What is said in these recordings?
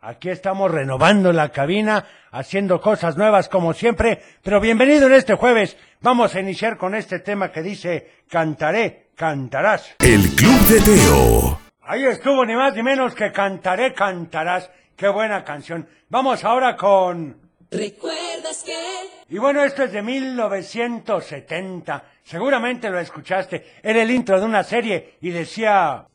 aquí estamos renovando la cabina, haciendo cosas nuevas como siempre. Pero bienvenido en este jueves. Vamos a iniciar con este tema que dice Cantaré, cantarás. El Club de Teo. Ahí estuvo ni más ni menos que Cantaré, cantarás. Qué buena canción. Vamos ahora con... ¿Recuerdas que? Y bueno, esto es de 1970. Seguramente lo escuchaste. Era el intro de una serie y decía...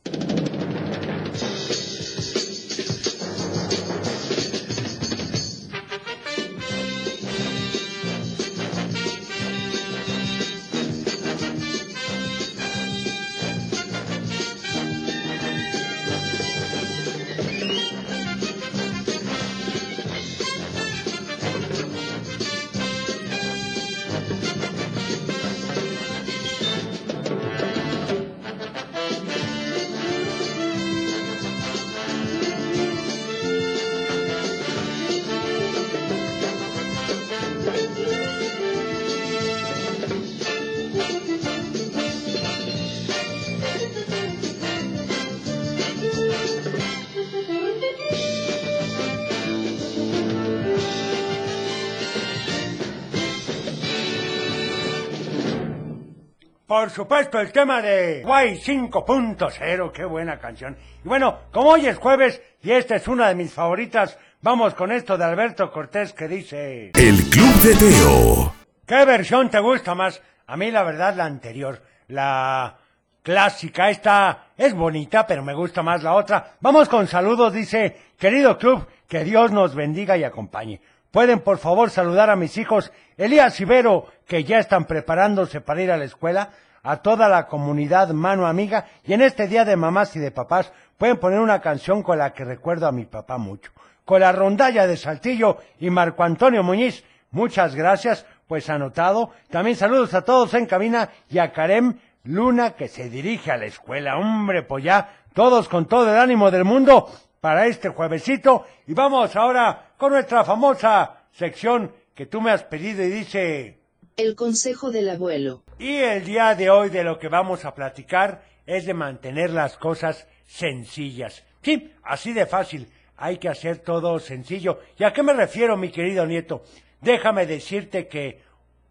Por supuesto, el tema de Guay 5.0, qué buena canción. Y bueno, como hoy es jueves y esta es una de mis favoritas, vamos con esto de Alberto Cortés que dice... El Club de Teo. ¿Qué versión te gusta más? A mí la verdad la anterior, la clásica, esta es bonita, pero me gusta más la otra. Vamos con saludos, dice, querido club, que Dios nos bendiga y acompañe. Pueden por favor saludar a mis hijos Elías Ibero, que ya están preparándose para ir a la escuela, a toda la comunidad mano amiga, y en este día de mamás y de papás pueden poner una canción con la que recuerdo a mi papá mucho. Con la rondalla de Saltillo y Marco Antonio Muñiz, muchas gracias, pues anotado. También saludos a todos en cabina y a Karem Luna que se dirige a la escuela. Hombre, pues ya, todos con todo el ánimo del mundo para este juevesito. Y vamos ahora con nuestra famosa sección que tú me has pedido y dice... El consejo del abuelo. Y el día de hoy de lo que vamos a platicar es de mantener las cosas sencillas. Sí, así de fácil. Hay que hacer todo sencillo. ¿Y a qué me refiero, mi querido nieto? Déjame decirte que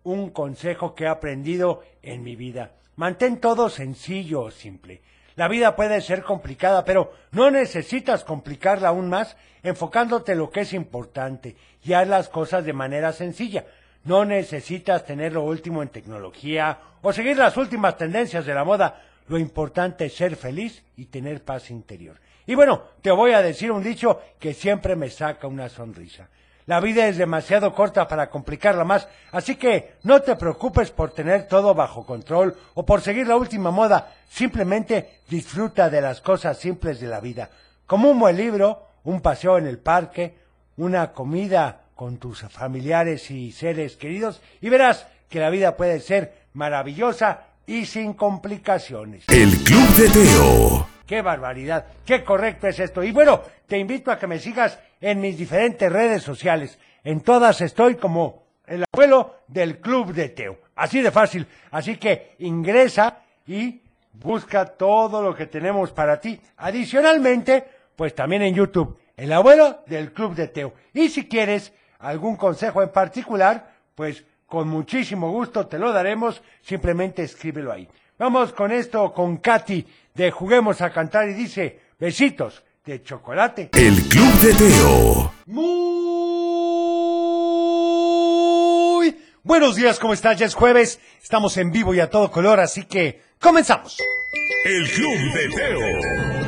un consejo que he aprendido en mi vida. Mantén todo sencillo o simple. La vida puede ser complicada, pero no necesitas complicarla aún más enfocándote en lo que es importante y haz las cosas de manera sencilla. No necesitas tener lo último en tecnología o seguir las últimas tendencias de la moda. Lo importante es ser feliz y tener paz interior. Y bueno, te voy a decir un dicho que siempre me saca una sonrisa. La vida es demasiado corta para complicarla más, así que no te preocupes por tener todo bajo control o por seguir la última moda, simplemente disfruta de las cosas simples de la vida, como un buen libro, un paseo en el parque, una comida con tus familiares y seres queridos, y verás que la vida puede ser maravillosa y sin complicaciones. El Club de Teo. ¡Qué barbaridad! ¡Qué correcto es esto! Y bueno, te invito a que me sigas en mis diferentes redes sociales. En todas estoy como el abuelo del Club de Teo. Así de fácil. Así que ingresa y busca todo lo que tenemos para ti. Adicionalmente, pues también en YouTube, el abuelo del Club de Teo. Y si quieres algún consejo en particular, pues con muchísimo gusto te lo daremos. Simplemente escríbelo ahí. Vamos con esto, con Katy de Juguemos a Cantar y dice, besitos de chocolate. El Club de Teo. Muy buenos días, ¿cómo estás? Ya es jueves, estamos en vivo y a todo color, así que comenzamos. El Club de Teo.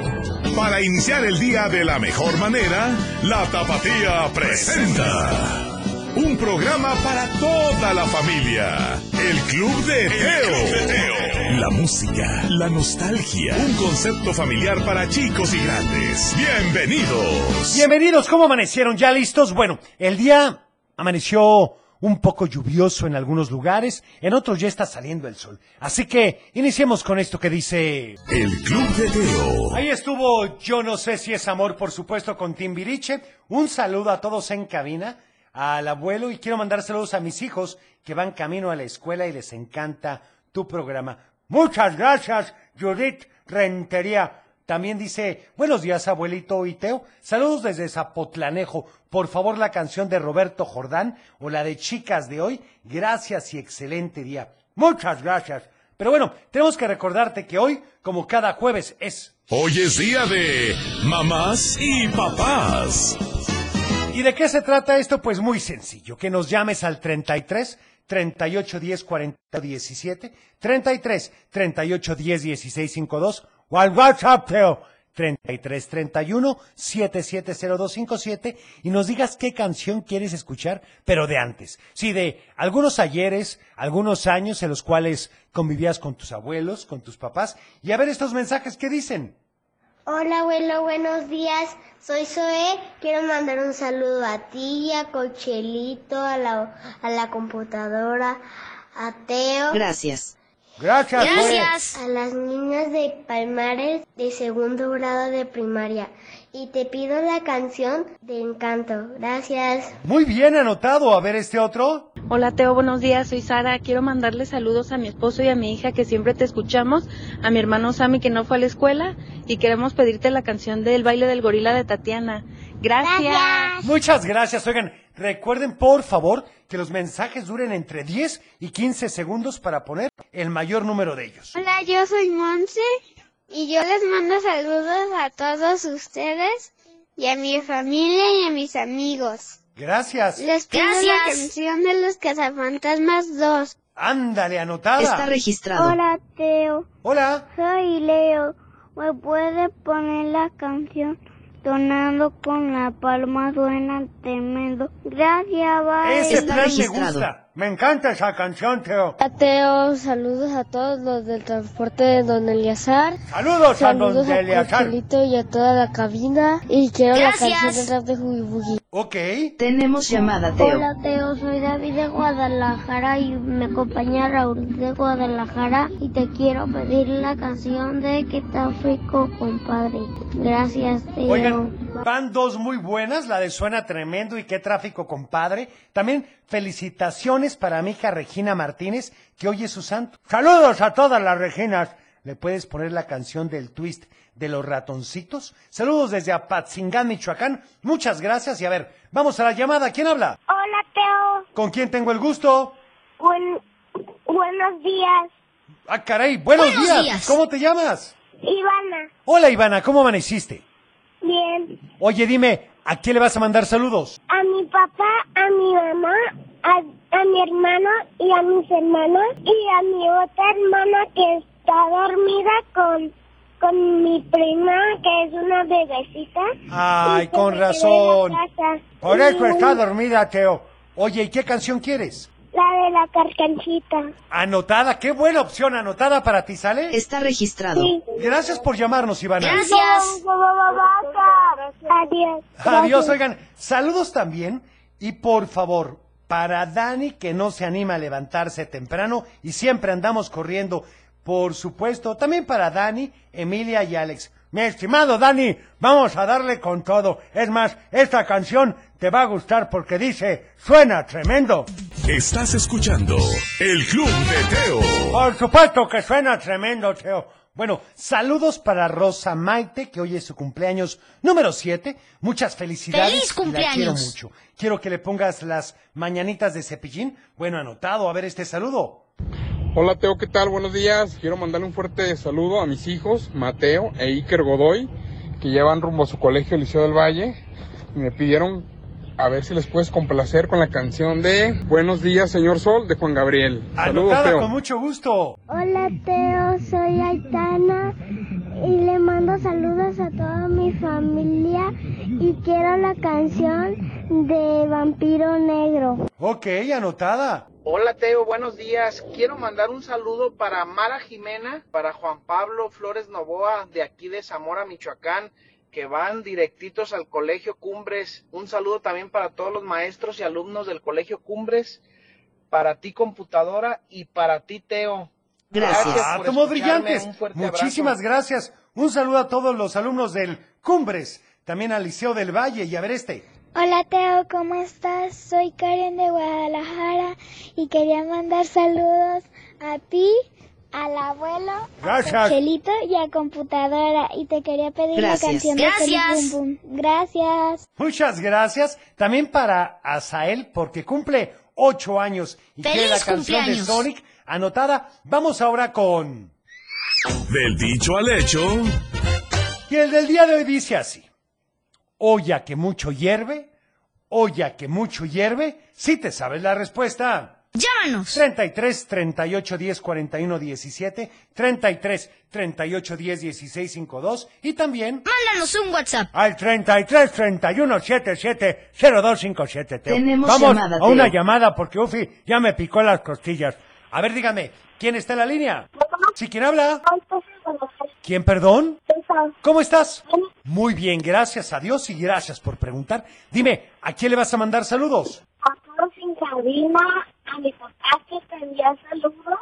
Para iniciar el día de la mejor manera, la Tapatía presenta. Un programa para toda la familia. El Club de Teo. La música, la nostalgia. Un concepto familiar para chicos y grandes. Bienvenidos. Bienvenidos, ¿cómo amanecieron? ¿Ya listos? Bueno, el día amaneció un poco lluvioso en algunos lugares, en otros ya está saliendo el sol. Así que iniciemos con esto que dice... El Club de Teo. Ahí estuvo Yo no sé si es amor, por supuesto, con Timbiriche. Un saludo a todos en cabina, al abuelo y quiero mandar saludos a mis hijos que van camino a la escuela y les encanta tu programa. Muchas gracias, Judith Rentería. También dice, buenos días, abuelito y Teo. Saludos desde Zapotlanejo. Por favor, la canción de Roberto Jordán o la de Chicas de hoy. Gracias y excelente día. Muchas gracias. Pero bueno, tenemos que recordarte que hoy, como cada jueves, es... Hoy es día de mamás y papás. ¿Y de qué se trata esto? Pues muy sencillo, que nos llames al 33 38 10 40 17, 33 38 10 16 52 o al WhatsApp, Teo, 33 31 770257 y nos digas qué canción quieres escuchar, pero de antes. Sí, de algunos ayeres, algunos años en los cuales convivías con tus abuelos, con tus papás, y a ver estos mensajes que dicen. Hola abuelo, buenos días. Soy Zoe. Quiero mandar un saludo a ti, a Cochelito, a la, a la computadora, a Teo, Gracias. Gracias, Joel. a las niñas de Palmares de segundo grado de primaria. Y te pido la canción de Encanto. Gracias. Muy bien anotado. A ver este otro. Hola Teo, buenos días, soy Sara. Quiero mandarle saludos a mi esposo y a mi hija que siempre te escuchamos, a mi hermano Sammy que no fue a la escuela y queremos pedirte la canción del baile del gorila de Tatiana. Gracias. Muchas gracias. Oigan, recuerden por favor que los mensajes duren entre 10 y 15 segundos para poner el mayor número de ellos. Hola, yo soy Monse y yo les mando saludos a todos ustedes y a mi familia y a mis amigos. Gracias. Les pido la canción de los cazafantasmas 2. Ándale, anotada. Está registrado. Hola, Teo. Hola. Soy Leo. ¿Me puede poner la canción Donando con la palma suena tremendo? Gracias, bye. Ese plan me gusta. Me encanta esa canción, Teo. Hola, Teo. Saludos a todos los del transporte de Don Eliazar. Saludos, a don Saludos a y a toda la cabina. Y quiero la canción de rap de. Ok. Tenemos llamada, Teo. Hola Teo, soy David de Guadalajara y me acompaña Raúl de Guadalajara y te quiero pedir la canción de Que está frico, compadre. Gracias Teo. Oigan, van dos muy buenas, la de Suena Tremendo y qué tráfico, compadre. También felicitaciones para mi hija Regina Martínez, que hoy es su santo. Saludos a todas las Reginas. ¿Le puedes poner la canción del twist de los ratoncitos? Saludos desde Apatzingán, Michoacán. Muchas gracias y a ver, vamos a la llamada. ¿Quién habla? Hola Teo, ¿Con quién tengo el gusto? Buen- buenos días. Ah, caray, buenos, Buenos días. días. ¿Cómo te llamas? Ivana, Hola, Ivana, ¿cómo amaneciste? bien. Oye, dime, ¿a quién le vas a mandar saludos? A mi papá, a mi mamá, a, a mi hermano y a mis hermanos y a mi otra hermana que está dormida con, con mi prima que es una bebecita. Ay, con razón. Por eso Y está dormida, Teo. Oye, ¿y qué canción quieres? La de la carcanchita. Anotada, qué buena opción, anotada para ti, ¿sale? Está registrado. Sí. Gracias por llamarnos, Ivana. Gracias. Adiós. Adiós, oigan, saludos también. Y por favor, para Dani, que no se anima a levantarse temprano y siempre andamos corriendo, por supuesto, también para Dani, Emilia y Alex. Mi estimado Dani, vamos a darle con todo. Es más, esta canción te va a gustar porque dice, suena tremendo. Estás escuchando El Club de Teo. Por supuesto que suena tremendo, Teo. Bueno, saludos para Rosa Maite, que hoy es su cumpleaños número 7. Muchas felicidades. ¡Feliz y La cumpleaños! quiero mucho. Quiero que le pongas las mañanitas de cepillín. Bueno, anotado. A ver este saludo. Hola Teo, ¿qué tal? Buenos días. Quiero mandarle un fuerte saludo a mis hijos, Mateo e Iker Godoy, que ya van rumbo a su colegio Liceo del Valle. Y me pidieron a ver si les puedes complacer con la canción de Buenos días, señor Sol, de Juan Gabriel. Saludos, Anotada Teo. con mucho gusto. Hola Teo, soy Aitana y le mando saludos a toda mi familia y quiero la canción de Vampiro Negro. Ok, anotada. Hola Teo, buenos días. Quiero mandar un saludo para Mara Jimena, para Juan Pablo Flores Novoa de aquí de Zamora, Michoacán, que van directitos al Colegio Cumbres. Un saludo también para todos los maestros y alumnos del Colegio Cumbres para ti computadora y para ti Teo. Gracias. Ah, por brillantes. Muchísimas abrazo. gracias. Un saludo a todos los alumnos del Cumbres, también al Liceo del Valle y a ver este. Hola Teo, ¿cómo estás? Soy Karen de Guadalajara y quería mandar saludos a ti, al abuelo, Gracias. a Chelito y a computadora y te quería pedir Gracias. la canción de Gracias. Feliz Bum Bum. Gracias. Muchas gracias. También para Asael, porque cumple ocho años y quiere la ¡Feliz canción de! Sonic anotada. Vamos ahora con... Del dicho al hecho, Y el del día de hoy dice así. Olla que mucho hierve, olla que mucho hierve. Si te sabes la respuesta. Llámanos. 33 38 10 41 17, 33 38 10 16 52 y también Mándanos un WhatsApp. al 33 31 77 0257. Teo. Tenemos Vamos llamada, a una llamada porque Ufi ya me picó las costillas. A ver, dígame, ¿quién está en la línea? ¿Sí, quién habla? ¿Quién, perdón? ¿Cómo estás? Muy bien, gracias a Dios y gracias por preguntar. Dime, ¿a quién le vas a mandar saludos? A todos en cabina, a mi papá que te envía saludos,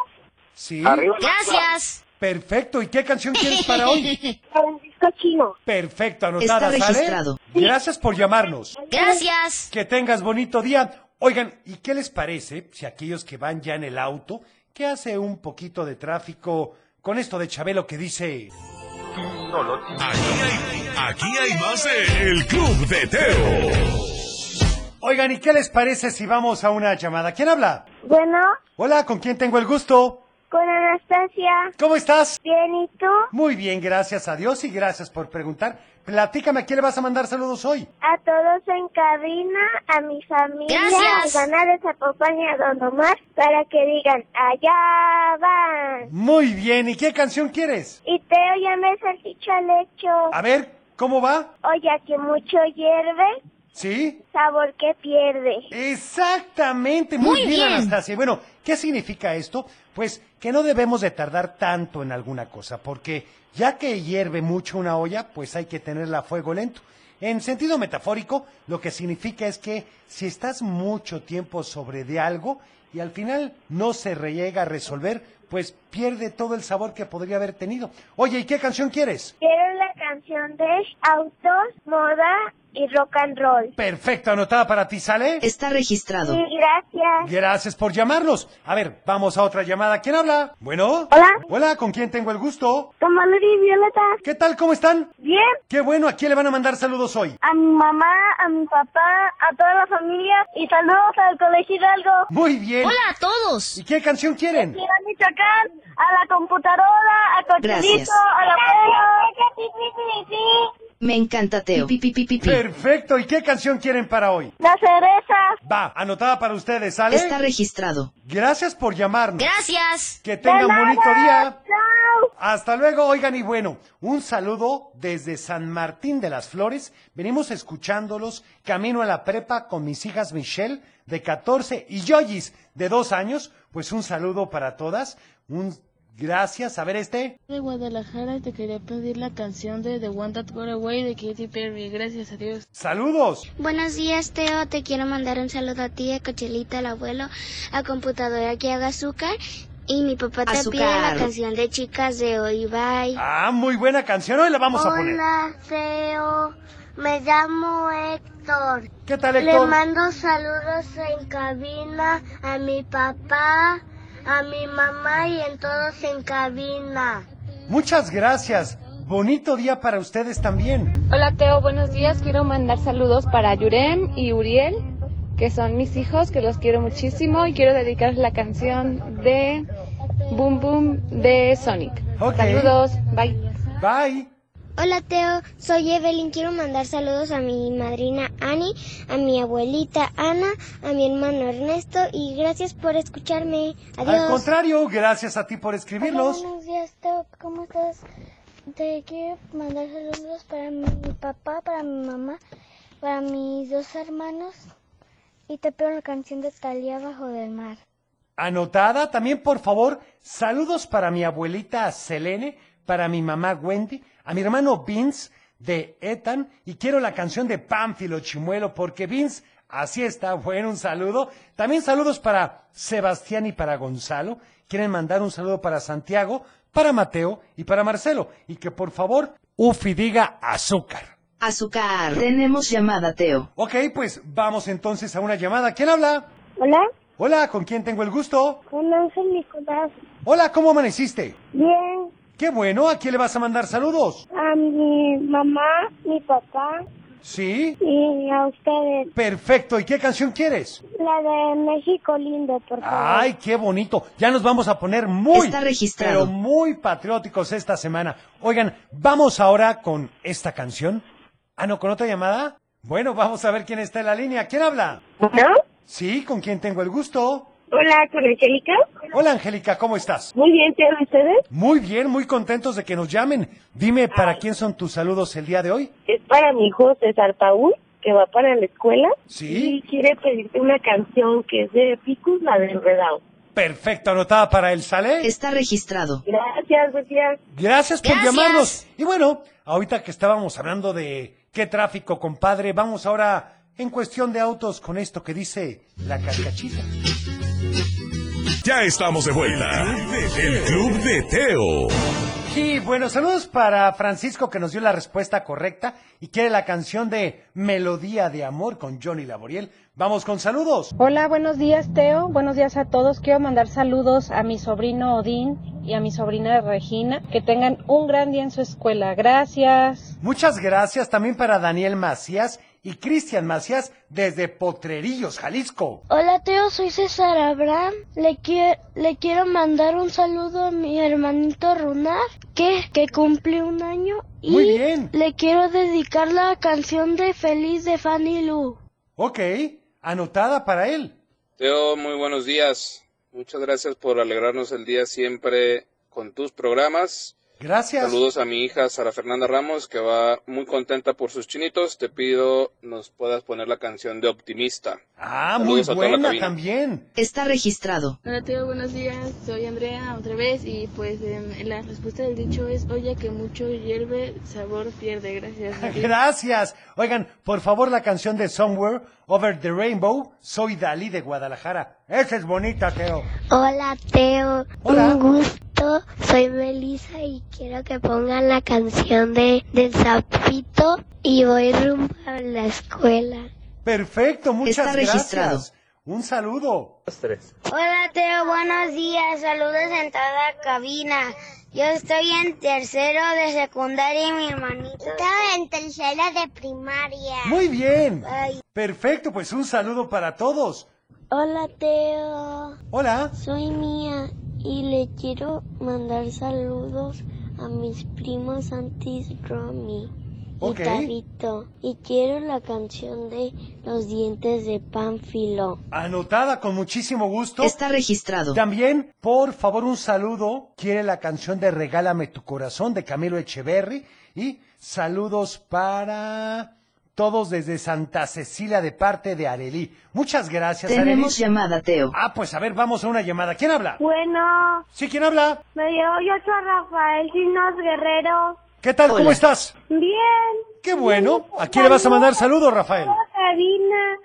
Sí. Gracias. Perfecto. ¿Y qué canción quieres para hoy? Francisco Chino. Perfecto, anotada, Está ¿sale? registrado. Gracias por llamarnos. Gracias. Que tengas bonito día. Oigan, ¿y qué les parece si aquellos que van ya en el auto, que hace un poquito de tráfico con esto de Chabelo que dice... aquí hay, aquí hay más de El Club de Teo. Oigan, ¿y qué les parece si vamos a una llamada? ¿Quién habla? Bueno, Hola, ¿con quién tengo el gusto? con Anastasia. ¿Cómo estás? Bien, ¿y tú? Muy bien, gracias a Dios y gracias por preguntar. Platícame, ¿a quién le vas a mandar saludos hoy? A todos en cabina, a mi familia, Gracias. a esa y a Don Omar, para que digan, allá van. Muy bien, ¿y qué canción quieres? Y Teo ya me hecho. A ver, ¿cómo va? Oye, que mucho hierve, ¿Sí? sabor que pierde. Exactamente, muy, Muy bien, bien. Anastasia. Bueno, ¿qué significa esto? Pues que no debemos de tardar tanto en alguna cosa, porque ya que hierve mucho una olla, pues hay que tenerla a fuego lento. En sentido metafórico, lo que significa es que si estás mucho tiempo sobre de algo y al final no se llega a resolver, pues pierde todo el sabor que podría haber tenido. Oye, ¿y qué canción quieres? Quiero la canción de autos, moda y rock and roll. Perfecto, anotada para ti, ¿sale? Está registrado. Sí, gracias. Gracias por llamarnos. A ver, vamos a otra llamada. ¿Quién habla? Bueno. Hola. Hola, ¿con quién tengo el gusto? Con Valeria y Violeta. ¿Qué tal? ¿Cómo están? Bien. Qué bueno, ¿a quién le van a mandar saludos hoy? A mi mamá, a mi papá, a toda la familia y saludos al Colegio Hidalgo. Muy bien. Hola a todos. ¿Y qué canción quieren? Y a Michoacán, a la computadora, a Gracias. Cochelito, al abuelo. Me encanta Teo. Pi, pi, pi, pi, pi. Perfecto, ¿y qué canción quieren para hoy? La cereza. Va, anotada para ustedes, ¿sale? Está registrado. Gracias por llamarnos. Gracias. Que tengan bonito día. Chao. Hasta luego, oigan, y bueno, un saludo desde San Martín de las Flores. Venimos escuchándolos camino a la prepa con mis hijas Michelle, de 14, y Yoyis, de 2 años. Pues un saludo para todas. Un gracias. A ver este. de Guadalajara y te quería pedir la canción de The One That Got Away de Katy Perry. Gracias a Dios. Saludos. Buenos días, Teo. Te quiero mandar un saludo a ti, a Cochelita, al abuelo, a computadora que haga azúcar. Y mi papá te Azúcar. pide la canción de chicas de hoy. Bye. Ah, muy buena canción. Hoy la vamos a poner. Hola, Teo. Me llamo Héctor. ¿Qué tal, Le Héctor? mando saludos en cabina a mi papá, a mi mamá y en todos en cabina. Muchas gracias. Bonito día para ustedes también. Hola Teo, buenos días. Quiero mandar saludos para Yurem y Uriel, que son mis hijos, que los quiero muchísimo y quiero dedicarles la canción de Boom Boom de Sonic. Saludos, bye. Bye. Hola Teo, soy Evelyn. Quiero mandar saludos a mi madrina Ani, a mi abuelita Ana, a mi hermano Ernesto y gracias por escucharme. Al Adiós. contrario, gracias a ti por escribirnos. Hola, buenos días Teo, ¿cómo estás? Te quiero mandar saludos para mi papá, para mi mamá, para mis dos hermanos y te pido la canción de Talía Bajo del Mar. Anotada también, por favor, saludos para mi abuelita Selene, para mi mamá Wendy, a mi hermano Vince de Ethan y quiero la canción de Pánfilo Chimuelo porque Vince Así está, bueno, un saludo. También saludos para Sebastián y para Gonzalo. Quieren mandar un saludo para Santiago, para Mateo y para Marcelo. Y que por favor, Ufi diga azúcar. Azúcar. Tenemos llamada, Teo. Ok, pues vamos entonces a una llamada. ¿Quién habla? Hola, Hola, ¿con quién tengo el gusto? con Ángel Nicolás. Hola, ¿cómo amaneciste? Bien, Qué bueno, ¿a quién le vas a mandar saludos? a mi mamá, mi papá Sí. y a ustedes. Perfecto, ¿y qué canción quieres? La de México lindo, por favor. Ay, qué bonito. Ya nos vamos a poner muy, Está registrado. pero muy patrióticos esta semana. Oigan, vamos ahora con esta canción. Ah, no, con otra llamada. Bueno, vamos a ver quién está en la línea. ¿Quién habla? ¿No? Sí, ¿con quién tengo el gusto? Hola, con Angélica. Hola, Angélica, ¿cómo estás? Muy bien, ¿qué ustedes? Muy bien, muy contentos de que nos llamen. Dime, ¿para quién son tus saludos el día de hoy? Es para mi hijo César Paúl, que va para la escuela. Sí. Y quiere pedirte una canción que es de Picus, la de Enredado. Perfecto, anotada para él, ¿sale? Está registrado. Gracias, Sofía. Gracias por Gracias. llamarnos. Y bueno, ahorita que estábamos hablando de qué tráfico, compadre, vamos ahora en cuestión de autos con esto que dice la carcachita. Ya estamos de vuelta. El Club de Teo. Y bueno, saludos para Francisco que nos dio la respuesta correcta y quiere la canción de Melodía de Amor con Johnny Laboriel. Vamos con saludos. Hola, buenos días Teo, buenos días a todos. Quiero mandar saludos a mi sobrino Odín y a mi sobrina Regina. Que tengan un gran día en su escuela. Gracias. Muchas gracias también para Daniel Macías y Cristian Macías desde Potrerillos, Jalisco. Hola, Teo, soy César Abraham. Le, quie- le quiero mandar un saludo a mi hermanito Runar, que, que cumple un año. Y Muy bien. le quiero dedicar la canción de Feliz de Fanny Lu. Ok, anotada para él. Teo, muy buenos días. Muchas gracias por alegrarnos el día siempre con tus programas. Gracias. Saludos a mi hija Sara Fernanda Ramos, que va muy contenta por sus chinitos. Te pido nos puedas poner la canción de Optimista. Ah, muy Saludos buena también. Está registrado. Hola Teo, buenos días. Soy Andrea otra vez y pues em, la respuesta del dicho es, oye que mucho hierve, sabor pierde. Gracias. Gracias. Oigan, por favor, la canción de Somewhere Over the Rainbow. Soy Dalí de Guadalajara. Esa es bonita, Teo. Hola, Teo. Hola. Un gusto. Soy Melissa y quiero que pongan la canción de del sapito y voy rumbo a la escuela. Perfecto, muchas Está registrado. gracias. Un saludo. Hola Teo, buenos días, saludos en toda la cabina. Yo estoy en tercero de secundaria y mi hermanito está en tercero de primaria. Muy bien. Ay. Perfecto, pues un saludo para todos. Hola Teo, Hola. soy Mía y le quiero mandar saludos a mis primos Antis Romy y. Tabito. Y quiero la canción de Los dientes de Pánfilo. Anotada con muchísimo gusto. Está registrado. También, por favor, un saludo. Quiere la canción de Regálame tu corazón de Camilo Echeverry. Y saludos para todos desde Santa Cecilia de parte de Arelí. Muchas gracias, Tenemos llamada, Teo. Ah, pues a ver, vamos a una llamada. ¿Quién habla? Bueno, Sí, ¿quién habla? me llamo yo soy Rafael Sinos Guerrero. ¿Qué tal? ¿Cómo estás? Bien. Qué bueno. ¿A quién le vas a mandar saludos, Rafael? Cabina.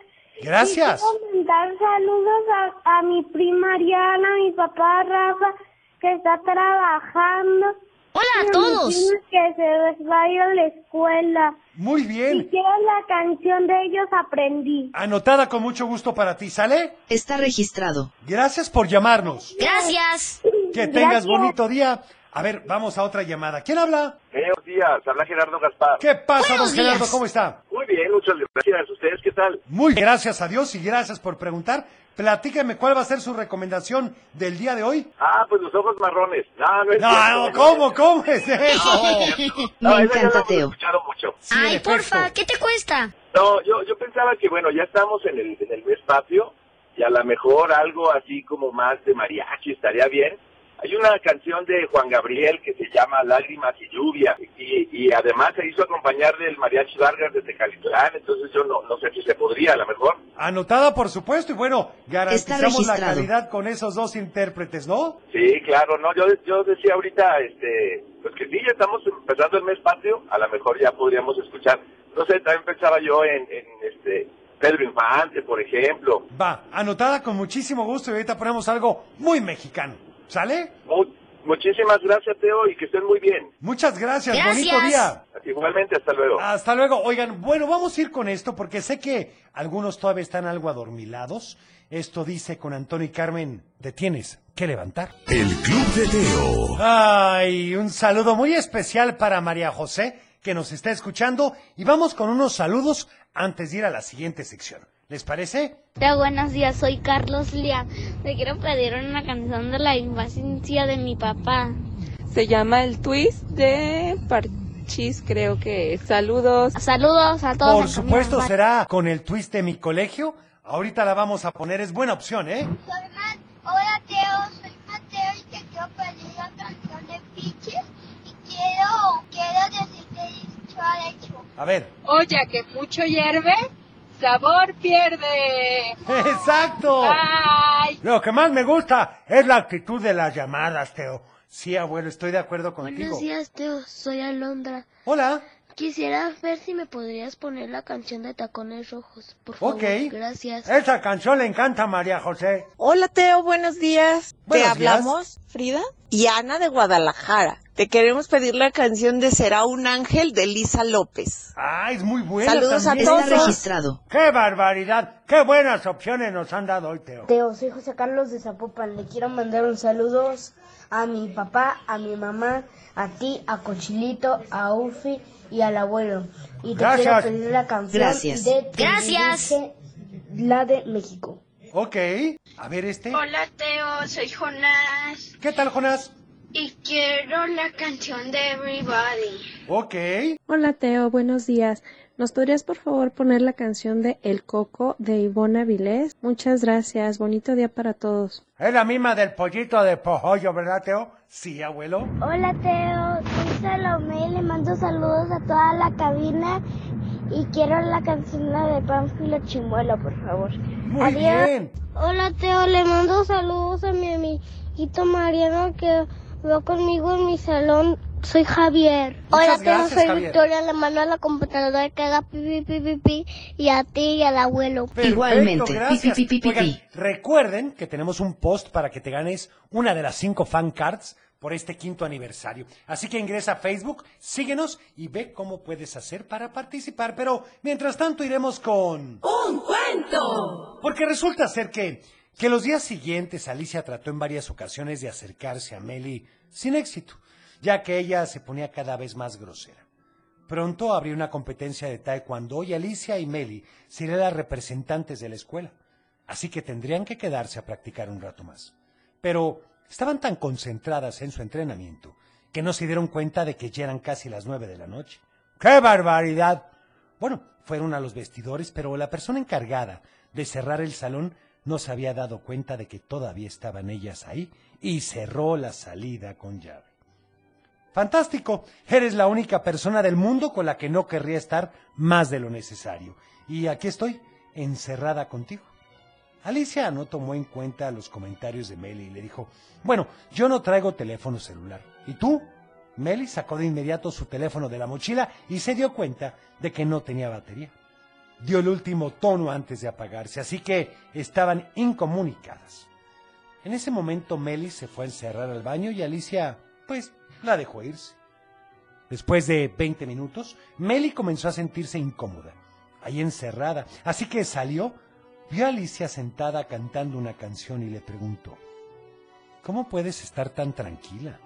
Gracias. Y quiero mandar saludos a, a mi prima Ariana, a mi papá Rafa, que está trabajando. Hola a todos. Que se les va a ir a la escuela. Muy Y bien. quiero la canción de ellos aprendí. Anotada con mucho gusto para ti, ¿sale? Está registrado. Gracias por llamarnos. Gracias. Que tengas Gracias. bonito día. A ver, vamos a otra llamada. ¿Quién habla? Buenos días, habla Gerardo Gaspar. ¿Qué pasa, don Gerardo? días. ¿Cómo está? Muy bien, muchas gracias. ¿Ustedes qué tal? Muy bien, gracias a Dios y gracias por preguntar. Platíqueme cuál va a ser su recomendación del día de hoy. Ah, pues los ojos marrones. No, no es No, cierto. no, ¿cómo? ¿Cómo es eso? No, Me la encanta, Teo. En efecto. ¿qué te cuesta? No, yo, yo pensaba que, bueno, ya estamos en el, en el mes patrio y a lo mejor algo así como más de mariachi estaría bien. Hay una canción de Juan Gabriel que se llama Lágrimas y Lluvia y, y además se hizo acompañar del mariachi Vargas de Tecalitlán, entonces yo no, no sé si se podría a lo mejor. Anotada, por supuesto, y bueno, garantizamos la calidad con esos dos intérpretes, ¿no? Sí, claro, no, yo, yo decía ahorita, este, pues que sí, ya estamos empezando el mes patrio, a lo mejor ya podríamos escuchar, no sé, también pensaba yo en, en este, Pedro Infante, por ejemplo. Va, anotada con muchísimo gusto y ahorita ponemos algo muy mexicano. ¿Sale? Mu- muchísimas gracias, Teo, y que estén muy bien. Muchas gracias, Gracias. bonito día. Igualmente, hasta luego. Hasta luego. Oigan, bueno, vamos a ir con esto porque sé que algunos todavía están algo adormilados. Esto dice con Antonio y Carmen, te tienes que levantar. El Club de Teo. Ay, un saludo muy especial para María José, que nos está escuchando. Y vamos con unos saludos antes de ir a la siguiente sección. ¿Les parece? Hola, buenos días, soy Carlos Liam. Te quiero pedir una canción de la infancia de mi papá. Se llama el twist de Parchís, creo que es. Saludos. Saludos a todos. Por supuesto, será con el twist de mi colegio. Ahorita la vamos a poner, es buena opción, ¿eh? Hola Teo, soy Mateo y te quiero pedir la canción de Piches y quiero, quiero decirte dicho al hecho. A ver. Olla que mucho hierve, sabor pierde. ¡Exacto! Bye. Lo que más me gusta es la actitud de las llamadas, Teo. Sí, abuelo, estoy de acuerdo contigo. Buenos días Teo, soy Alondra. Hola. Quisiera ver si me podrías poner la canción de Tacones Rojos, por favor. Ok. Gracias. Esa canción le encanta a María José. Hola Teo, buenos días. Buenos Te hablamos, Frida y Ana de Guadalajara. Te queremos pedir la canción de Será un ángel de Lisa López. Ah, es muy buena Saludos a todos. Está registrado. ¡Qué barbaridad! ¡Qué buenas opciones nos han dado hoy, Teo! Teo, soy José Carlos de Zapopan. Le quiero mandar un saludo a mi papá, a mi mamá, a ti, a Cochilito, a Ufi y al abuelo. Y te Gracias. quiero pedir la canción Gracias. de Gracias. La de México. Ok. A ver este. Hola Teo, soy Jonás ¿Qué tal, Jonás? Y quiero la canción de Everybody. Ok. Hola Teo, buenos días. ¿Nos podrías por favor poner la canción de El Coco de Ivona Vilés? Muchas gracias, bonito día para todos. Es la misma del pollito de pojollo, ¿verdad, Teo? Sí, abuelo. Hola Teo, soy Salomé y le mando saludos a toda la cabina y quiero la canción de Pánfilo Chimuelo, por favor. Muy Adiós. bien. Hola Teo, le mando saludos a mi amiguito Mariano que va conmigo en mi salón. Soy Javier. Muchas Hola gracias, soy Javier. Victoria, le mando a la computadora que haga pi pi pi pi pi y a ti y al abuelo. Perfecto, Igualmente. gracias. Pi, pi, pi, pi, Oigan, pi. recuerden que tenemos un post para que te ganes una de las cinco fan cards por este quinto aniversario. Así que ingresa a Facebook, síguenos y ve cómo puedes hacer para participar. Pero mientras tanto iremos con... ¡Un cuento! Porque resulta ser que, que los días siguientes Alicia trató en varias ocasiones de acercarse a Meli sin éxito, ya que ella se ponía cada vez más grosera. Pronto habría una competencia de taekwondo y Alicia y Meli serían las representantes de la escuela, así que tendrían que quedarse a practicar un rato más. Pero estaban tan concentradas en su entrenamiento que no se dieron cuenta de que ya eran casi las nueve de la noche. ¡Qué barbaridad! Bueno, fueron a los vestidores, pero la persona encargada de cerrar el salón no se había dado cuenta de que todavía estaban ellas ahí y cerró la salida con llave. Fantástico, eres la única persona del mundo con la que no querría estar más de lo necesario. Y aquí estoy, encerrada contigo. Alicia no tomó en cuenta los comentarios de Meli y le dijo, bueno, yo no traigo teléfono celular. ¿Y tú? Meli sacó de inmediato su teléfono de la mochila y se dio cuenta de que no tenía batería. Dio el último tono antes de apagarse, así que estaban incomunicadas. En ese momento Meli se fue a encerrar al baño y Alicia, pues, la dejó irse. Después de 20 minutos, Meli comenzó a sentirse incómoda, ahí encerrada, así que salió, vio a Alicia sentada cantando una canción y le preguntó, ¿Cómo puedes estar tan tranquila?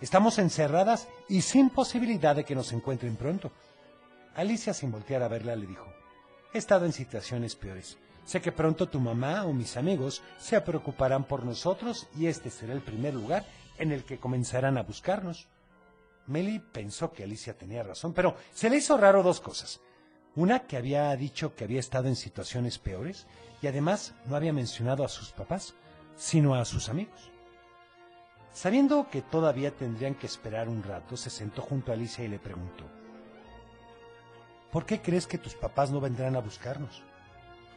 Estamos encerradas y sin posibilidad de que nos encuentren pronto. Alicia, sin voltear a verla, le dijo, He estado en situaciones peores. Sé que pronto tu mamá o mis amigos se preocuparán por nosotros y este será el primer lugar en el que comenzarán a buscarnos. Meli pensó que Alicia tenía razón, pero se le hizo raro dos cosas. Una, que había dicho que había estado en situaciones peores y además no había mencionado a sus papás, sino a sus amigos. Sabiendo que todavía tendrían que esperar un rato, se sentó junto a Alicia y le preguntó, ¿Por qué crees que tus papás no vendrán a buscarnos?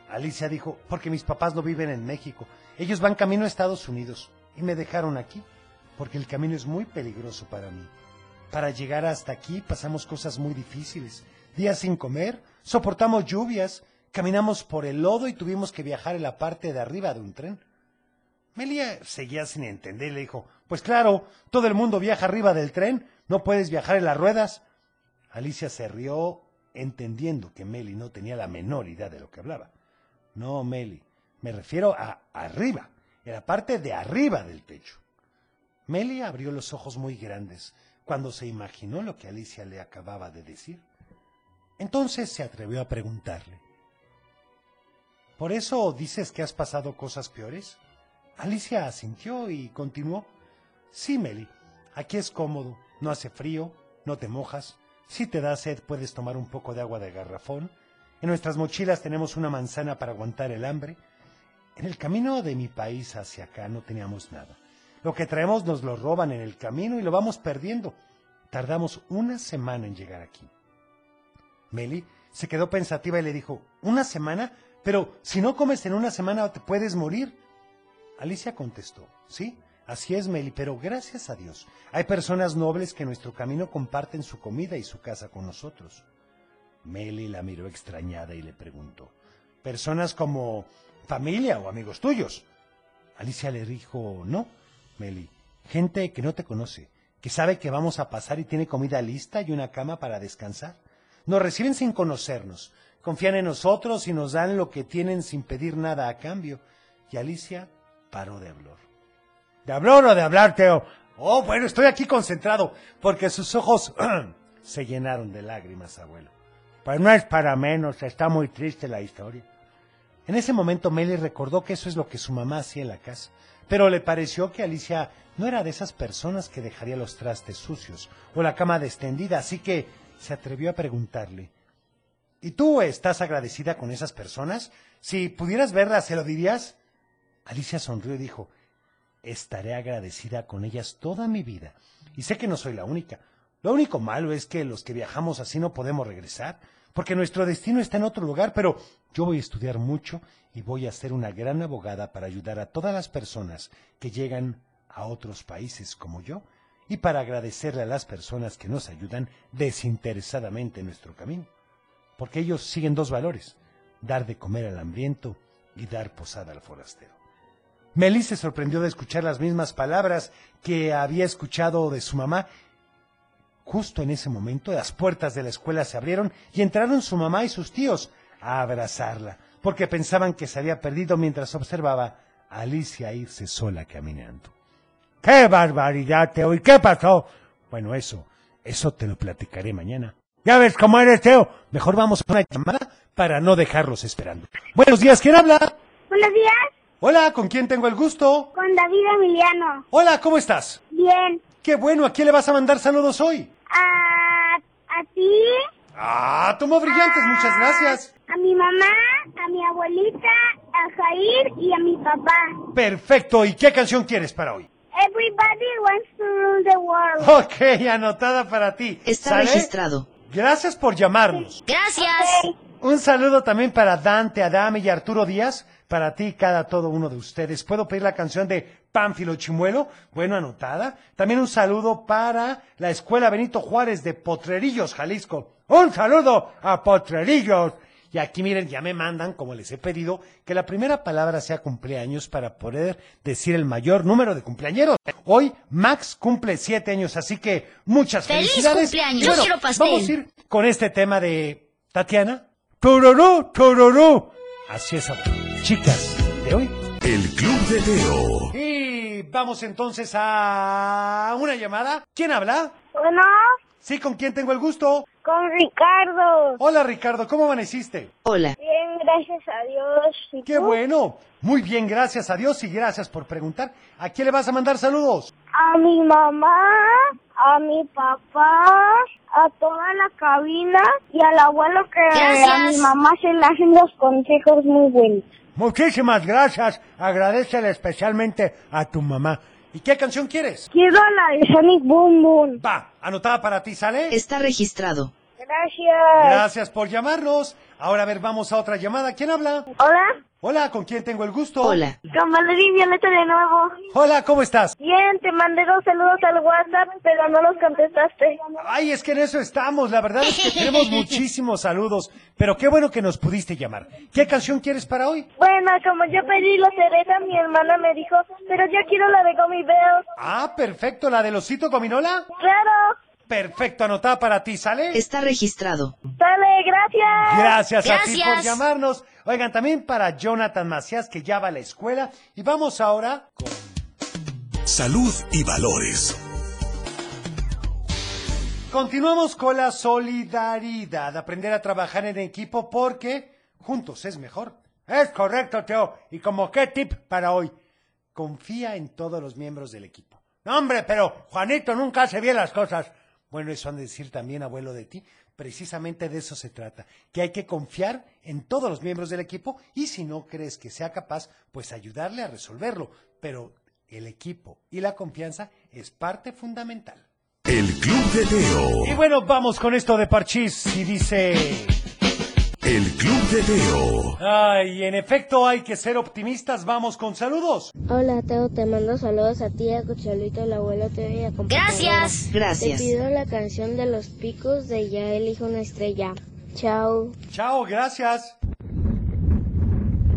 Alicia dijo, porque mis papás no viven en México. Ellos van camino a Estados Unidos y me dejaron aquí, porque el camino es muy peligroso para mí. Para llegar hasta aquí pasamos cosas muy difíciles. Días sin comer, soportamos lluvias, caminamos por el lodo y tuvimos que viajar en la parte de arriba de un tren. Melia seguía sin entender y le dijo, pues claro, todo el mundo viaja arriba del tren, no puedes viajar en las ruedas. Alicia se rió entendiendo que Meli no tenía la menor idea de lo que hablaba. No, Meli, me refiero a arriba, en la parte de arriba del techo. Meli abrió los ojos muy grandes cuando se imaginó lo que Alicia le acababa de decir. Entonces se atrevió a preguntarle, ¿Por eso dices que has pasado cosas peores? Alicia asintió y continuó. Sí, Meli, aquí es cómodo, no hace frío, no te mojas. Si te da sed puedes tomar un poco de agua de garrafón. En nuestras mochilas tenemos una manzana para aguantar el hambre. En el camino de mi país hacia acá no teníamos nada. Lo que traemos nos lo roban en el camino y lo vamos perdiendo. Tardamos una semana en llegar aquí. Meli se quedó pensativa y le dijo, ¿una semana? Pero si no comes en una semana te puedes morir. Alicia contestó, sí, así es, Meli, pero gracias a Dios, hay personas nobles que en nuestro camino comparten su comida y su casa con nosotros. Meli la miró extrañada y le preguntó, ¿personas como familia o amigos tuyos? Alicia le dijo, no, Meli, gente que no te conoce, que sabe que vamos a pasar y tiene comida lista y una cama para descansar. Nos reciben sin conocernos, confían en nosotros y nos dan lo que tienen sin pedir nada a cambio. Y Alicia paró de hablar. ¿De hablar o de hablar, Teo? Oh, bueno, estoy aquí concentrado, porque sus ojos se llenaron de lágrimas, abuelo. Pues no es para menos, está muy triste la historia. En ese momento Meli recordó que eso es lo que su mamá hacía en la casa, pero le pareció que Alicia no era de esas personas que dejaría los trastes sucios o la cama destendida, así que se atrevió a preguntarle, ¿Y tú estás agradecida con esas personas? Si pudieras verlas, ¿se lo dirías? Alicia sonrió y dijo, estaré agradecida con ellas toda mi vida. Y sé que no soy la única. Lo único malo es que los que viajamos así no podemos regresar, porque nuestro destino está en otro lugar, pero yo voy a estudiar mucho y voy a ser una gran abogada para ayudar a todas las personas que llegan a otros países como yo y para agradecerle a las personas que nos ayudan desinteresadamente en nuestro camino. Porque ellos siguen dos valores, dar de comer al hambriento y dar posada al forastero. Melissa se sorprendió de escuchar las mismas palabras que había escuchado de su mamá. Justo en ese momento las puertas de la escuela se abrieron y entraron su mamá y sus tíos a abrazarla, porque pensaban que se había perdido mientras observaba a Alicia irse sola caminando. ¡Qué barbaridad, Teo! ¿Y qué pasó? Bueno, eso, eso te lo platicaré mañana. Ya ves cómo eres, Teo. Mejor vamos a una llamada para no dejarlos esperando. Buenos días, ¿quién habla? Buenos días, Hola, ¿con quién tengo el gusto? con David Emiliano. Hola, ¿cómo estás? Bien. Qué bueno, ¿a quién le vas a mandar saludos hoy? A, a ti, Ah, tomo brillantes, muchas gracias. a mi mamá, a mi abuelita, a Jair y a mi papá. Perfecto, ¿y qué canción quieres para hoy? Everybody wants to rule the world. Ok, anotada para ti. Está ¿Sale? registrado. Gracias por llamarnos. Gracias. Un saludo también para Dante, Adame y Arturo Díaz. Para ti, cada todo uno de ustedes. ¿Puedo pedir la canción de Pánfilo Chimuelo? Bueno, anotada. También un saludo para la Escuela Benito Juárez de Potrerillos, Jalisco. Un saludo a Potrerillos. Y aquí miren, ya me mandan, como les he pedido, que la primera palabra sea cumpleaños para poder decir el mayor número de cumpleañeros. Hoy Max cumple siete años, así que muchas ¡Feliz felicidades. cumpleaños! Yo quiero pastel. Vamos a ir con este tema de Tatiana. Tururú, tururú. Así es, chicas de hoy. El Club de Teo. Y vamos entonces a una llamada. ¿Quién habla? Bueno, Sí, ¿con quién tengo el gusto? con Ricardo. Hola, Ricardo, ¿cómo amaneciste? Hola. Bien, gracias a Dios. ¿Y Qué tú? bueno. Muy bien, gracias a Dios y gracias por preguntar. ¿A quién le vas a mandar saludos? A mi mamá, a mi papá, a toda la cabina y al abuelo que Gracias. a mi mamá se le hacen los consejos muy buenos. Muchísimas gracias. Agradecele especialmente a tu mamá. ¿Y qué canción quieres? Quiero la de Sonic Boom Boom. Va, anotada para ti, ¿sale? Está registrado. Gracias. Gracias por llamarnos. Ahora a ver, vamos a otra llamada. ¿Quién habla? Hola. Hola, ¿con quién tengo el gusto? Hola. Con Valerín Violeta de nuevo. Hola, ¿cómo estás? Bien, te mandé dos saludos al WhatsApp, pero no los contestaste. Ay, es que en eso estamos. La verdad es que tenemos muchísimos saludos. Pero qué bueno que nos pudiste llamar. ¿Qué canción quieres para hoy? Bueno, como yo pedí la cereza, mi hermana me dijo, pero yo quiero la de Gummy Bears. Ah, perfecto. ¿La del osito gominola? Claro. Perfecto, anotada para ti, ¿sale? Está registrado. Sale, gracias. Gracias, a ti por llamarnos. Oigan, también para Jonathan Macías, que ya va a la escuela. Y vamos ahora con... Salud y valores. Continuamos con la solidaridad, aprender a trabajar en equipo porque juntos es mejor. Es correcto, Teo. Y como qué tip para hoy, confía en todos los miembros del equipo. No, hombre, pero Juanito nunca hace bien las cosas. Bueno, eso han de decir también, abuelo, de ti. Precisamente de eso se trata, que hay que confiar en todos los miembros del equipo y si no crees que sea capaz, pues ayudarle a resolverlo. Pero el equipo y la confianza es parte fundamental. El Club de Y Teo. bueno, vamos con esto de Parchís y dice... El Club de Teo. Ay, en efecto hay que ser optimistas, vamos con saludos. Hola Teo, te mando saludos a ti, a Cocholito, al abuelo Teo y a. Gracias. Gracias. Te pido la canción de los picos de Ya elijo una estrella. Chao. Chao, gracias.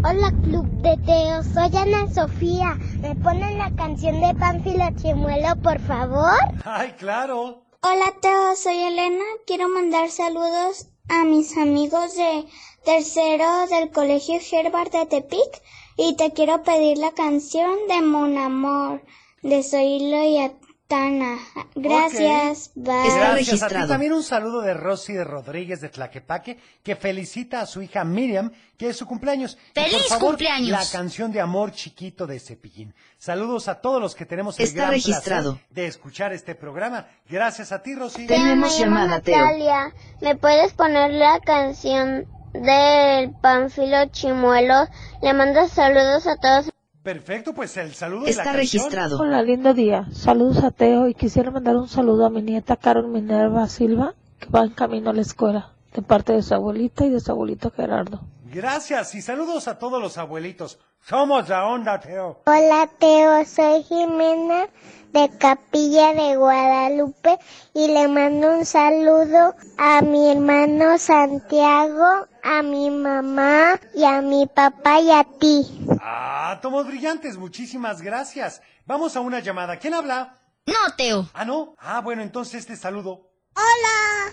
Hola, Club de Teo. Soy Ana Sofía. ¿Me ponen la canción de Pánfilo Chimuelo, por favor? Ay, claro. Hola, Teo. Soy Elena. Quiero mandar saludos a mis amigos de tercero del Colegio Herbert de Tepic. Y te quiero pedir la canción de Mon Amor, de Zoilo y Atana. Gracias. Bye. Gracias a ti. También un saludo de Rosy de Rodríguez de Tlaquepaque, que felicita a su hija Miriam, que es su cumpleaños. Y, ¡Feliz por favor, cumpleaños! La canción de Amor Chiquito de Cepillín. Saludos a todos los que tenemos el Está gran registrado. placer de escuchar este programa. Gracias a ti, Rosy. Tenemos llamada, Teo. Natalia, ¿me puedes poner la canción del Pánfilo Chimuelo? Le mando saludos a todos. Perfecto, pues el saludo de la Está canción. registrado. Hola, lindo día. Saludos a Teo y quisiera mandar un saludo a mi nieta Carol Minerva Silva, que va en camino a la escuela, de parte de su abuelita y de su abuelito Gerardo. Gracias y saludos a todos los abuelitos. Somos la onda, Teo. Hola Teo, soy Jimena de Capilla de Guadalupe y le mando un saludo a mi hermano Santiago, a mi mamá y a mi papá y a ti. Ah, tomos brillantes, muchísimas gracias. Vamos a una llamada. ¿Quién habla? No, Teo. Ah, no. Ah, bueno, entonces este saludo. Hola,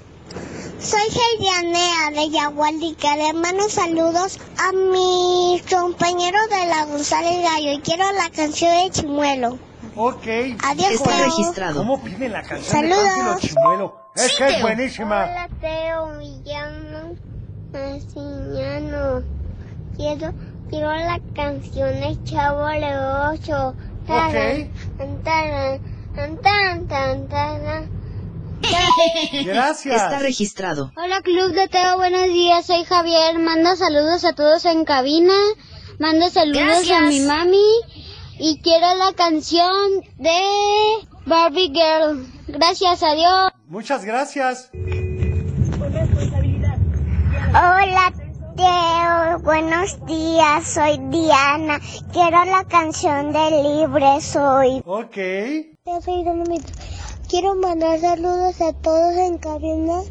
soy Gerianea de Yagualica. Le mando saludos a mis compañeros de la González Gallo y quiero la canción de Chimuelo. Ok. Adiós, Está Teo. registrado. ¿Cómo piden la canción Saludos. de Chimuelo? Es Sí, que es Teo. buenísima. Hola Teo, me llamo Marciano. Quiero, quiero la canción de Chavo de 8. Ok. Gracias. Está registrado. Hola Club de Teo, buenos días, soy Javier. Mando saludos a todos en cabina. Mando saludos Gracias. a mi mami. Y quiero la canción de Barbie Girl. Gracias, adiós. Muchas gracias. Hola Teo, buenos días, soy Diana. Quiero la canción de Libre Soy. Ok. Quiero mandar saludos a todos en cabina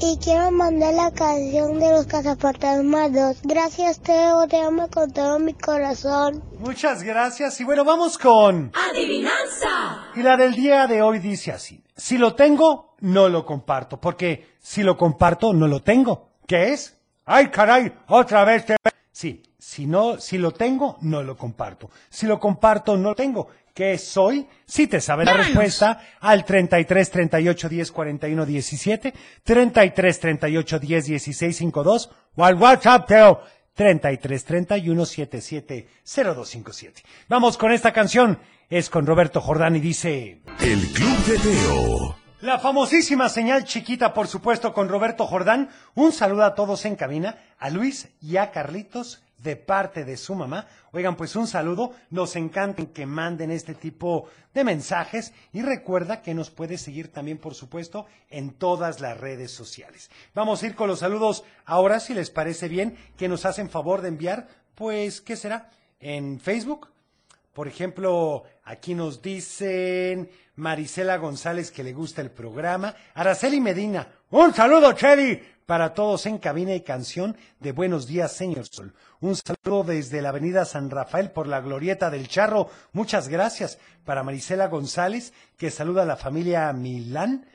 y quiero mandar la canción de los cazafantasmas 2. Gracias Teo, te amo con todo mi corazón. Muchas gracias. Y bueno, vamos con... ¡Adivinanza! Y la del día de hoy dice así. Si lo tengo, no lo comparto. Porque si lo comparto, no lo tengo. ¿Qué es? ¡Ay, caray! Otra vez te... Sí, si no, si lo tengo, no lo comparto. Si lo comparto, no lo tengo. ¿Qué soy? Si te sabe la respuesta al 33 38 10 41 17, 33 38 10 16 52 o al WhatsApp Teo 33 31 77 0257. Vamos con esta canción. Es con Roberto Jordán y dice... El Club de Teo. La famosísima señal chiquita, por supuesto, con Roberto Jordán. Un saludo a todos en cabina, a Luis y a Carlitos de parte de su mamá. Oigan, pues un saludo. Nos encanta que manden este tipo de mensajes y recuerda que nos puedes seguir también, por supuesto, en todas las redes sociales. Vamos a ir con los saludos ahora, si les parece bien, que nos hacen favor de enviar, pues, ¿qué será? En Facebook. Por ejemplo, aquí nos dicen Marisela González que le gusta el programa. Araceli Medina, un saludo, Chedi, para todos en cabina y canción de Buenos Días, Señor Sol. Un saludo desde la Avenida San Rafael por la Glorieta del Charro. Muchas gracias para Marisela González, que saluda a la familia Milán.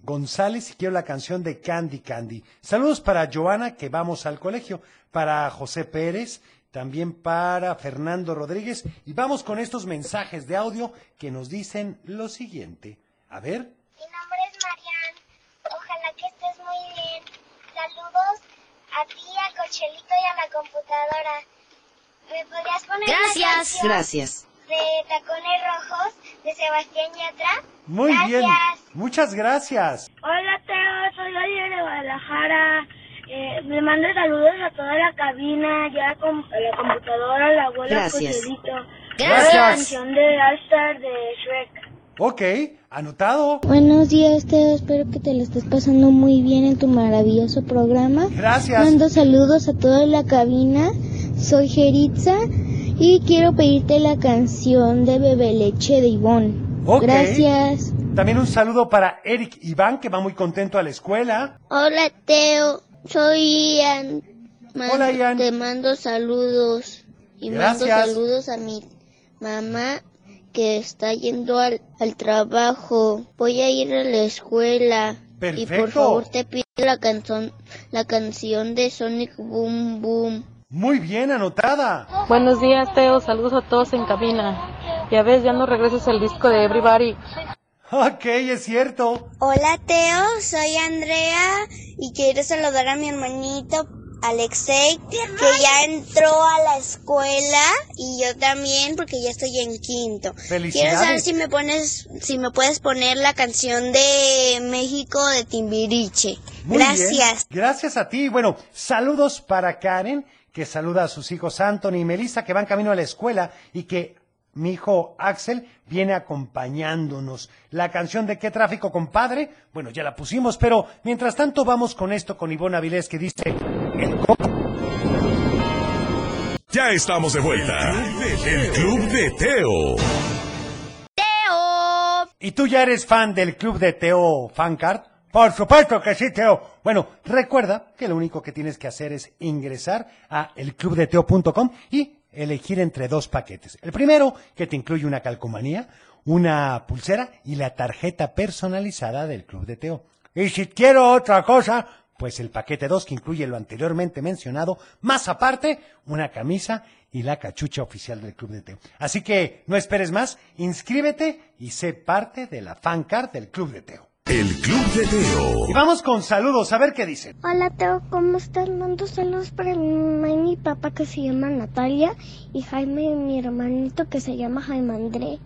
González y quiero la canción de Candy Candy. Saludos para Joana, que vamos al colegio, para José Pérez, también para Fernando Rodríguez. Y vamos con estos mensajes de audio que nos dicen lo siguiente. A ver. Mi nombre es Marian. Ojalá que estés muy bien. Saludos a ti, a Cochelito y a la computadora. ¿Me podrías poner la Gracias. canción Gracias. de Tacones Rojos de Sebastián Yatra? Muy Gracias. bien. Muchas gracias. Hola, Teo. Soy Oliver de Guadalajara. Eh, le mando saludos a toda la cabina, ya con a la computadora, a la abuela Gracias. Gracias. La canción de All-Star de Shrek. Ok, anotado. Buenos días, Teo. Espero que te lo estés pasando muy bien en tu maravilloso programa. Gracias. Mando saludos a toda la cabina. Soy Geritza y quiero pedirte la canción de Bebe Leche de Ivonne. Ok. Gracias. También un saludo para Eric Iván, que va muy contento a la escuela. Hola, Teo. Soy Ian. Hola, Ian. Te mando saludos. Y mando Gracias. saludos a mi mamá que está yendo al, al trabajo. Voy a ir a la escuela. Y por Perfecto. favor te pido la canción, la canción de Sonic Boom Boom. Muy bien, anotada. Buenos días, Teo. Saludos a todos en cabina. Ya ves, ya no regresas el disco de Everybody. Ok, es cierto. Hola, Teo. Soy Andrea y quiero saludar a mi hermanito Alexei, que ya entró a la escuela y yo también porque ya estoy en quinto. Felicidades. Quiero saber si me pones, si me puedes poner la canción de México de Timbiriche. Muy Gracias. bien. Gracias a ti. Bueno, saludos para Karen, que saluda a sus hijos Anthony y Melissa, que van camino a la escuela y que mi hijo Axel viene acompañándonos. La canción de qué tráfico, compadre, bueno, ya la pusimos, pero mientras tanto vamos con esto con Ivonne Avilés que dice el Ya estamos de vuelta. El Club de Teo. ¿Y tú ya eres fan del club de Teo Fancard? Por supuesto que sí, Teo. Bueno, recuerda que lo único que tienes que hacer es ingresar a elclubdeteo.com y elegir entre dos paquetes. El primero, que te incluye una calcomanía, una pulsera y la tarjeta personalizada del Club de Teo. Y si quiero otra cosa, pues el paquete 2 que incluye lo anteriormente mencionado, más aparte, una camisa y la cachucha oficial del Club de Teo. Así que no esperes más, inscríbete y sé parte de la fan card del Club de Teo. El Club de Teo. Y vamos con saludos, a ver qué dicen. Hola Teo, ¿cómo estás? Mando saludos para mi mamá y mi papá que se llama Natalia y Jaime, mi hermanito que se llama Jaime André.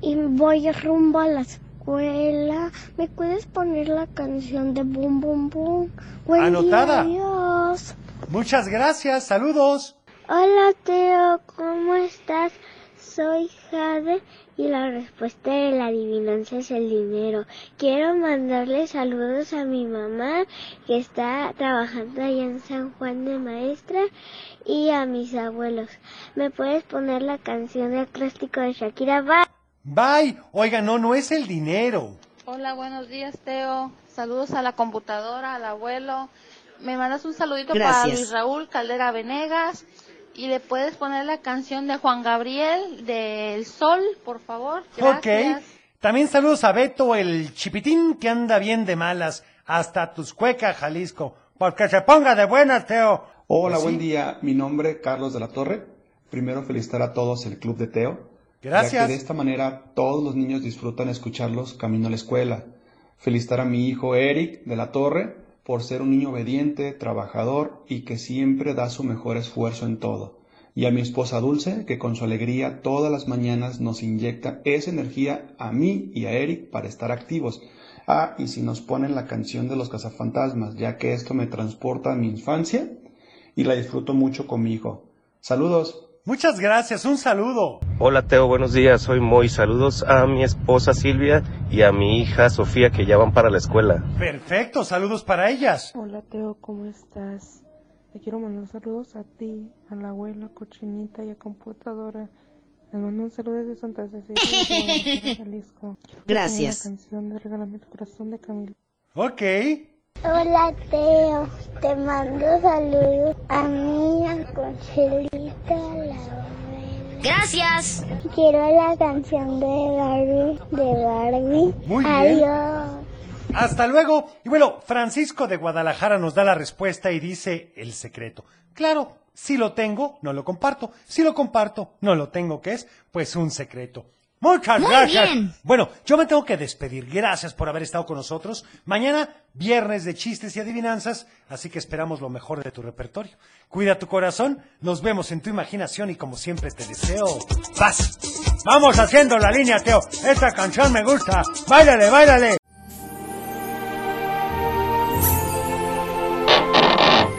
Y voy rumbo a la escuela. ¿Me puedes poner la canción de Boom Boom Boom? Buen día, Anotada. adiós. Muchas gracias, saludos. Hola Teo, ¿cómo estás? Soy Jade y la respuesta de la adivinanza es el dinero. Quiero mandarle saludos a mi mamá que está trabajando allá en San Juan de Maestra y a mis abuelos. ¿Me puedes poner la canción de acróstico de Shakira? Bye. Bye. Oiga, no, no es el dinero. Hola, buenos días, Teo. Saludos a la computadora, al abuelo. Me mandas un saludito para. Luis Raúl Caldera Venegas. Y le puedes poner la canción de Juan Gabriel, del Sol, por favor. Gracias. Ok. También saludos a Beto, el chipitín que anda bien de malas, hasta Tuscueca, Jalisco. Porque se ponga de buenas, Teo. Hola, Pues buen sí. día. Mi nombre es Carlos de la Torre. Primero felicitar a todos el Club de Teo. Ya Gracias. que de esta manera todos los niños disfrutan escucharlos camino a la escuela. Felicitar a mi hijo Eric de la Torre por ser un niño obediente, trabajador y que siempre da su mejor esfuerzo en todo. Y a mi esposa Dulce, que con su alegría todas las mañanas nos inyecta esa energía a mí y a Eric para estar activos. Ah, y si nos ponen la canción de los cazafantasmas, ya que esto me transporta a mi infancia y la disfruto mucho con mi hijo. Saludos. Muchas gracias, un saludo. Hola Teo, buenos días, soy Moy. Saludos a mi esposa Silvia y a mi hija Sofía que ya van para la escuela. Perfecto, saludos para ellas. Hola Teo, ¿cómo estás? Te quiero mandar saludos a ti, a la abuela Cochinita y a Computadora. Les mando un saludo desde Santa Cecilia, Jalisco. Gracias. La canción de Regálame tu corazón de Camila. Ok. Hola Teo, te mando saludos a mí, a. Gracias. Quiero la canción de Barbie, de Barbie. Muy bien. Adiós. Hasta luego. Y bueno, Francisco de Guadalajara nos da la respuesta y dice el secreto. Claro, si lo tengo, no lo comparto. Si lo comparto, no lo tengo, ¿qué es? Pues un secreto. Muchas Muy gracias. bien. Bueno, yo me tengo que despedir. Gracias por haber estado con nosotros. Mañana, viernes de chistes y adivinanzas, así que esperamos lo mejor de tu repertorio. Cuida tu corazón, nos vemos en tu imaginación y como siempre te deseo paz. Vamos haciendo la línea, Teo. Esta canción me gusta. Báilale, báilale.